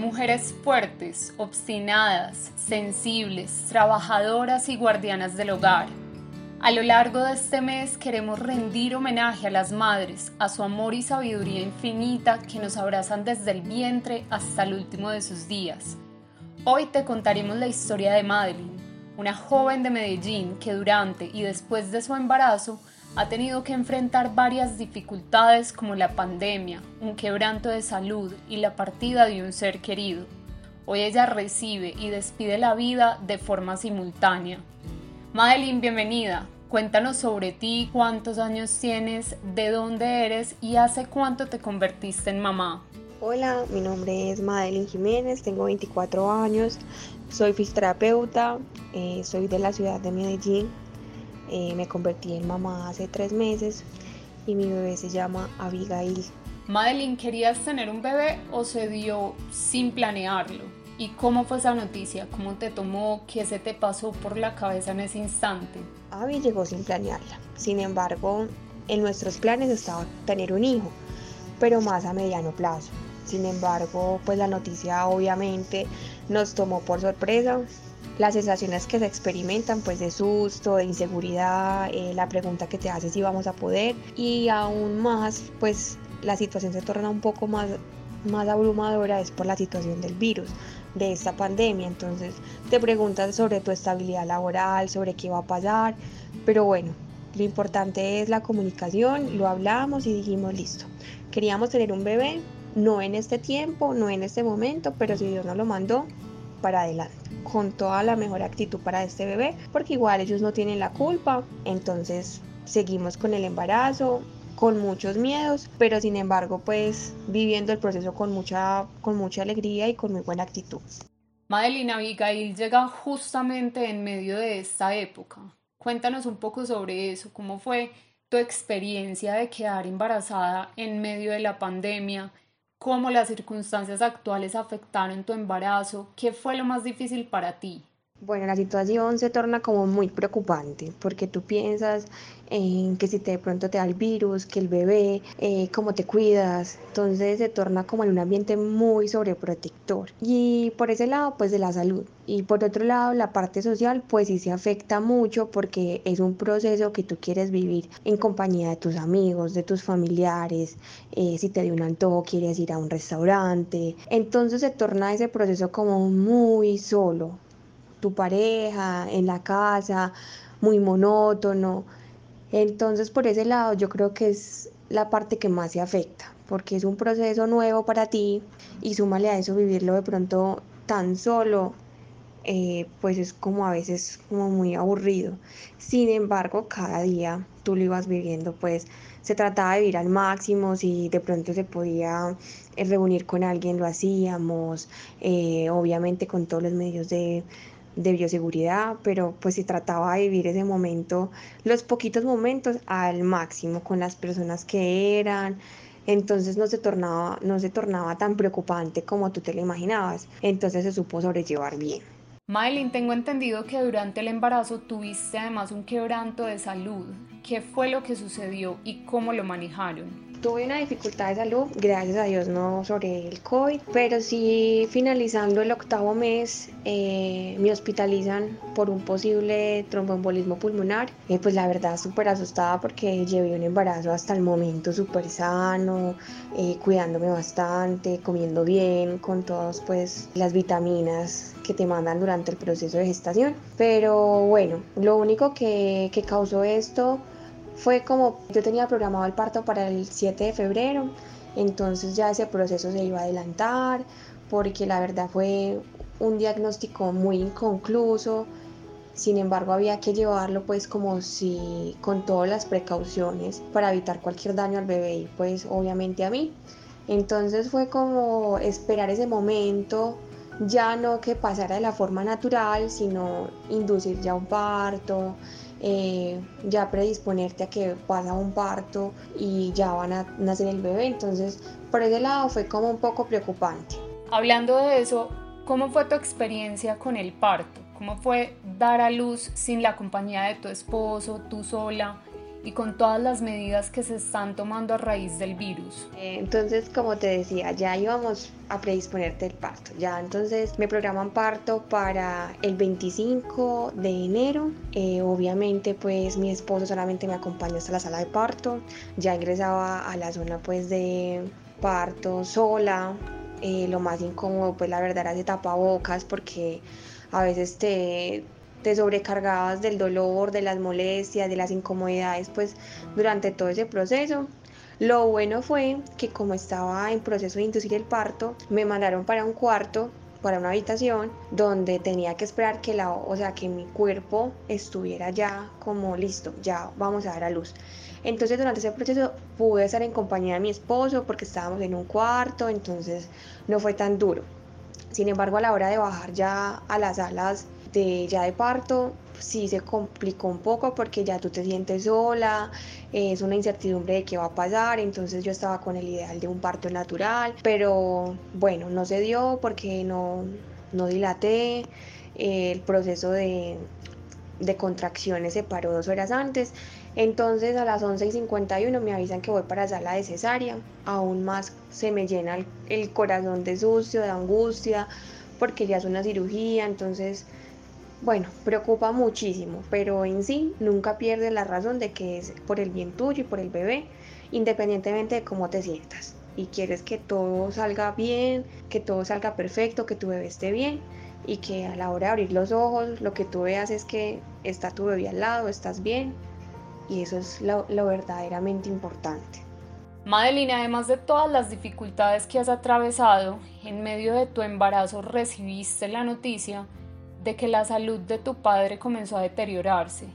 Mujeres fuertes, obstinadas, sensibles, trabajadoras y guardianas del hogar. A lo largo de este mes queremos rendir homenaje a las madres, a su amor y sabiduría infinita que nos abrazan desde el vientre hasta el último de sus días. Hoy te contaremos la historia de Madeline, una joven de Medellín que durante y después de su embarazo ha tenido que enfrentar varias dificultades como la pandemia, un quebranto de salud y la partida de un ser querido. Hoy ella recibe y despide la vida de forma simultánea. Madeline, bienvenida. Cuéntanos sobre ti, cuántos años tienes, de dónde eres y hace cuánto te convertiste en mamá. Hola, mi nombre es Madeline Jiménez, tengo 24 años, soy fisioterapeuta, eh, soy de la ciudad de Medellín, eh, me convertí en mamá hace tres meses y mi bebé se llama Abigail. Madeline, ¿querías tener un bebé o se dio sin planearlo? ¿Y cómo fue esa noticia? ¿Cómo te tomó? ¿Qué se te pasó por la cabeza en ese instante? Abby llegó sin planearla, sin embargo, en nuestros planes estaba tener un hijo, pero más a mediano plazo. Sin embargo, pues la noticia obviamente nos tomó por sorpresa. Las sensaciones que se experimentan, pues de susto, de inseguridad, eh, la pregunta que te haces si vamos a poder y aún más, pues la situación se torna un poco más, más abrumadora es por la situación del virus, de esta pandemia. Entonces te preguntas sobre tu estabilidad laboral, sobre qué va a pasar, pero bueno, lo importante es la comunicación, lo hablamos y dijimos listo. Queríamos tener un bebé, no en este tiempo, no en este momento, pero si Dios nos lo mandó, para adelante, con toda la mejor actitud para este bebé, porque igual ellos no tienen la culpa, entonces seguimos con el embarazo, con muchos miedos, pero sin embargo pues viviendo el proceso con mucha, con mucha alegría y con muy buena actitud. Madeline Abigail llega justamente en medio de esta época. Cuéntanos un poco sobre eso, cómo fue tu experiencia de quedar embarazada en medio de la pandemia, cómo las circunstancias actuales afectaron tu embarazo, qué fue lo más difícil para ti. Bueno, la situación se torna como muy preocupante porque tú piensas que si te, de pronto te da el virus, que el bebé, eh, cómo te cuidas, entonces se torna como en un ambiente muy sobreprotector. Y por ese lado, pues de la salud. Y por otro lado, la parte social, pues sí se afecta mucho porque es un proceso que tú quieres vivir en compañía de tus amigos, de tus familiares, eh, si te dio un antojo, quieres ir a un restaurante. Entonces se torna ese proceso como muy solo tu pareja, en la casa, muy monótono. Entonces, por ese lado, yo creo que es la parte que más se afecta, porque es un proceso nuevo para ti y súmale a eso vivirlo de pronto tan solo, eh, pues es como a veces como muy aburrido. Sin embargo, cada día tú lo ibas viviendo, pues se trataba de vivir al máximo, si de pronto se podía eh, reunir con alguien, lo hacíamos, eh, obviamente con todos los medios de, de bioseguridad, pero pues se trataba de vivir ese momento, los poquitos momentos al máximo con las personas que eran. Entonces no se tornaba, no se tornaba tan preocupante como tú te lo imaginabas. Entonces se supo sobrellevar bien. Maylin, tengo entendido que durante el embarazo tuviste además un quebranto de salud. ¿Qué fue lo que sucedió y cómo lo manejaron? Tuve una dificultad de salud, gracias a Dios no sobre el COVID, pero sí finalizando el octavo mes eh, me hospitalizan por un posible tromboembolismo pulmonar. Eh, pues la verdad súper asustada porque llevé un embarazo hasta el momento súper sano, eh, cuidándome bastante, comiendo bien, con todas pues las vitaminas que te mandan durante el proceso de gestación. Pero bueno, lo único que, que causó esto fue como yo tenía programado el parto para el 7 de febrero, entonces ya ese proceso se iba a adelantar porque la verdad fue un diagnóstico muy inconcluso. Sin embargo, había que llevarlo pues como si con todas las precauciones para evitar cualquier daño al bebé y pues obviamente a mí. Entonces fue como esperar ese momento, ya no que pasara de la forma natural, sino inducir ya un parto, eh, ya predisponerte a que pasa un parto y ya van a nacer el bebé. Entonces, por ese lado fue como un poco preocupante. Hablando de eso, ¿cómo fue tu experiencia con el parto? ¿Cómo fue dar a luz sin la compañía de tu esposo, tú sola? Y con todas las medidas que se están tomando a raíz del virus. Eh, entonces, como te decía, ya íbamos a predisponerte el parto. Ya entonces me programan parto para el 25 de enero. Eh, obviamente, pues mi esposo solamente me acompañó hasta la sala de parto. Ya ingresaba a la zona pues de parto sola. Eh, lo más incómodo, pues la verdad era de tapabocas porque a veces te te sobrecargabas del dolor, de las molestias, de las incomodidades, pues durante todo ese proceso. Lo bueno fue que como estaba en proceso de inducir el parto, me mandaron para un cuarto, para una habitación, donde tenía que esperar que la, o sea, que mi cuerpo estuviera ya como listo, ya vamos a dar a luz. Entonces durante ese proceso pude estar en compañía de mi esposo porque estábamos en un cuarto, entonces no fue tan duro. Sin embargo, a la hora de bajar ya a las salas de ya de parto sí se complicó un poco porque ya tú te sientes sola, es una incertidumbre de qué va a pasar, entonces yo estaba con el ideal de un parto natural, pero bueno, no se dio porque no, no dilaté, el proceso de, de contracciones se paró dos horas antes, entonces a las 11 y 51 me avisan que voy para sala de cesárea, aún más se me llena el, el corazón de sucio, de angustia, porque ya es una cirugía, entonces bueno, preocupa muchísimo, pero en sí nunca pierdes la razón de que es por el bien tuyo y por el bebé, independientemente de cómo te sientas. Y quieres que todo salga bien, que todo salga perfecto, que tu bebé esté bien y que a la hora de abrir los ojos lo que tú veas es que está tu bebé al lado, estás bien y eso es lo, lo verdaderamente importante. Madeline, además de todas las dificultades que has atravesado, en medio de tu embarazo recibiste la noticia de que la salud de tu padre comenzó a deteriorarse.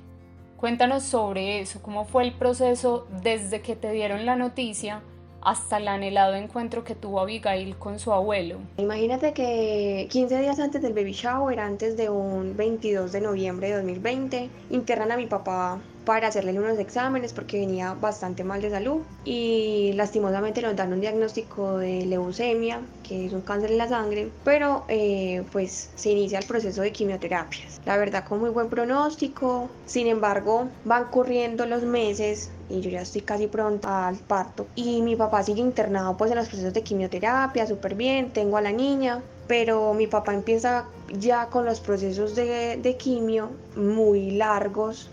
Cuéntanos sobre eso, cómo fue el proceso desde que te dieron la noticia hasta el anhelado encuentro que tuvo Abigail con su abuelo. Imagínate que 15 días antes del baby shower, antes de un 22 de noviembre de 2020, internan a mi papá para hacerle unos exámenes porque venía bastante mal de salud. Y lastimosamente nos dan un diagnóstico de leucemia, que es un cáncer en la sangre, pero eh, pues se inicia el proceso de quimioterapias. La verdad con muy buen pronóstico, sin embargo van corriendo los meses y yo ya estoy casi pronta al parto. Y mi papá sigue internado pues en los procesos de quimioterapia, súper bien, tengo a la niña, pero mi papá empieza ya con los procesos de, de quimio muy largos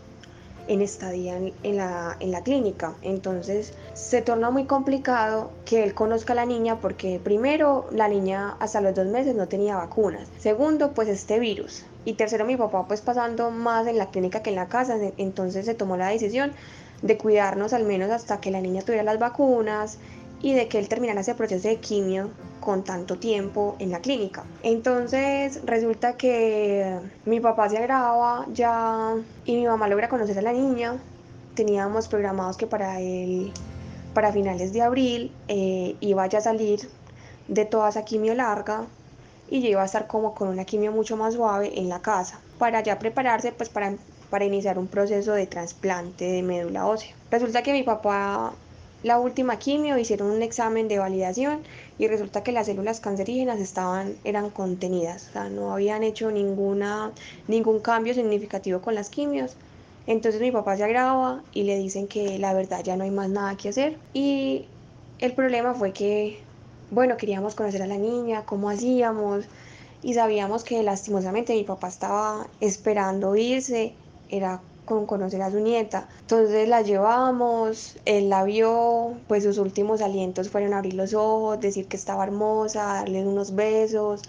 en estadía en, la, en la clínica. Entonces se torna muy complicado que él conozca a la niña porque primero la niña hasta los dos meses no tenía vacunas. Segundo, pues este virus. Y tercero, mi papá pues pasando más en la clínica que en la casa. Entonces se tomó la decisión de cuidarnos al menos hasta que la niña tuviera las vacunas y de que él terminara ese proceso de quimio con tanto tiempo en la clínica. Entonces resulta que mi papá se agrava ya y mi mamá logra conocer a la niña. Teníamos programados que para él, para finales de abril, eh, iba ya a salir de toda esa quimio larga y yo iba a estar como con una quimio mucho más suave en la casa para ya prepararse pues para, para iniciar un proceso de trasplante de médula ósea. Resulta que mi papá la última quimio, hicieron un examen de validación y resulta que las células cancerígenas estaban, eran contenidas, o sea, no habían hecho ninguna, ningún cambio significativo con las quimios. Entonces mi papá se agrava y le dicen que la verdad ya no hay más nada que hacer. Y el problema fue que, bueno, queríamos conocer a la niña, cómo hacíamos, y sabíamos que lastimosamente mi papá estaba esperando irse, era con conocer a su nieta. Entonces la llevamos, él la vio, pues sus últimos alientos fueron abrir los ojos, decir que estaba hermosa, darle unos besos,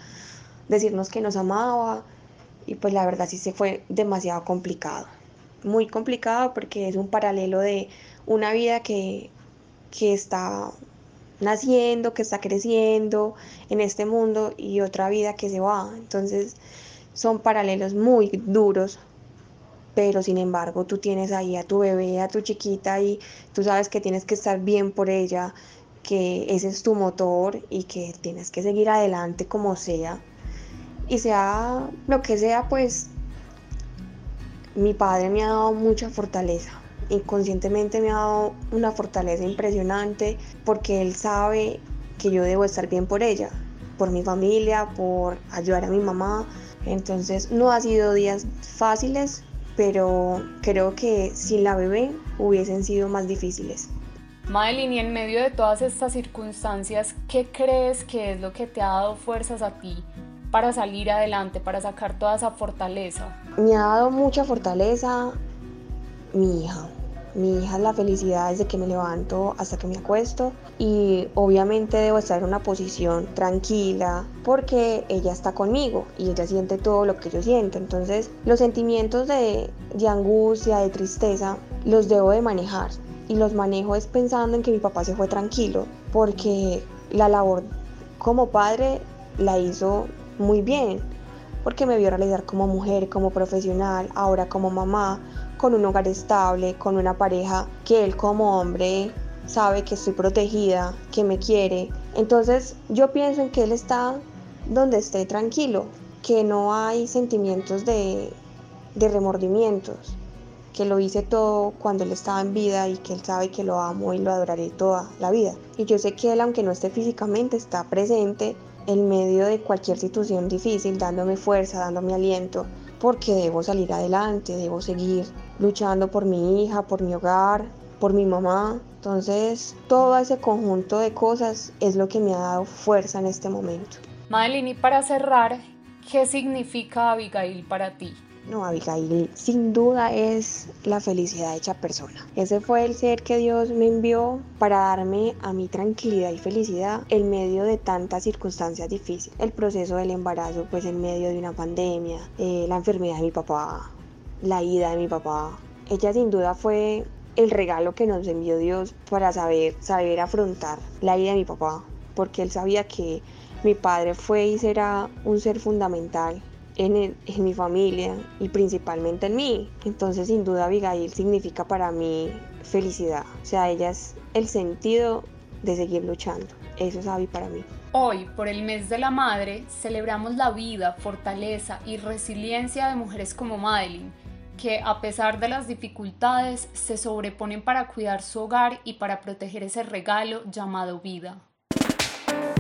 decirnos que nos amaba. Y pues la verdad sí se fue demasiado complicado. Muy complicado porque es un paralelo de una vida que, que está naciendo, que está creciendo en este mundo y otra vida que se va. Entonces son paralelos muy duros pero sin embargo tú tienes ahí a tu bebé, a tu chiquita y tú sabes que tienes que estar bien por ella que ese es tu motor y que tienes que seguir adelante como sea. Y sea lo que sea, pues mi padre me ha dado mucha fortaleza. Inconscientemente me ha dado una fortaleza impresionante porque él sabe que yo debo estar bien por ella, por mi familia, por ayudar a mi mamá. Entonces no ha sido días fáciles, pero creo que sin la bebé hubiesen sido más difíciles. Madeline, y en medio de todas estas circunstancias, ¿qué crees que es lo que te ha dado fuerzas a ti para salir adelante, para sacar toda esa fortaleza? Me ha dado mucha fortaleza mi hija. Mi hija la felicidad desde que me levanto hasta que me acuesto y obviamente debo estar en una posición tranquila porque ella está conmigo y ella siente todo lo que yo siento. Entonces los sentimientos de, de angustia, de tristeza, los debo de manejar y los manejo es pensando en que mi papá se fue tranquilo, porque la labor como padre la hizo muy bien, porque me vio realizar como mujer, como profesional, ahora como mamá, con un hogar estable, con una pareja que él como hombre sabe que estoy protegida, que me quiere. Entonces yo pienso en que él está donde esté tranquilo, que no hay sentimientos de, remordimientos que lo hice todo cuando él estaba en vida y que él sabe que lo amo y lo adoraré toda la vida. Y yo sé que él, aunque no esté físicamente, está presente en medio de cualquier situación difícil, dándome fuerza, dándome aliento, porque debo salir adelante, debo seguir luchando por mi hija, por mi hogar, por mi mamá. Entonces, todo ese conjunto de cosas es lo que me ha dado fuerza en este momento. Madeline, y para cerrar, ¿qué significa Abigail para ti? No, Abigail sin duda es la felicidad hecha persona. Ese fue el ser que Dios me envió para darme a mi tranquilidad y felicidad en medio de tantas circunstancias difíciles. El proceso del embarazo, pues en medio de una pandemia, eh, la enfermedad de mi papá, la ida de mi papá. Ella sin duda fue el regalo que nos envió Dios para saber, saber afrontar la ida de mi papá, porque él sabía que mi padre fue y será un ser fundamental en, mi familia y principalmente en mí. Entonces sin duda Abigail significa para mí felicidad. O sea, ella es el sentido de seguir luchando. Eso es Abby para mí. Hoy, por el mes de la madre, celebramos la vida, fortaleza y resiliencia de mujeres como Madeline, que a pesar de las dificultades se sobreponen para cuidar su hogar y para proteger ese regalo llamado vida.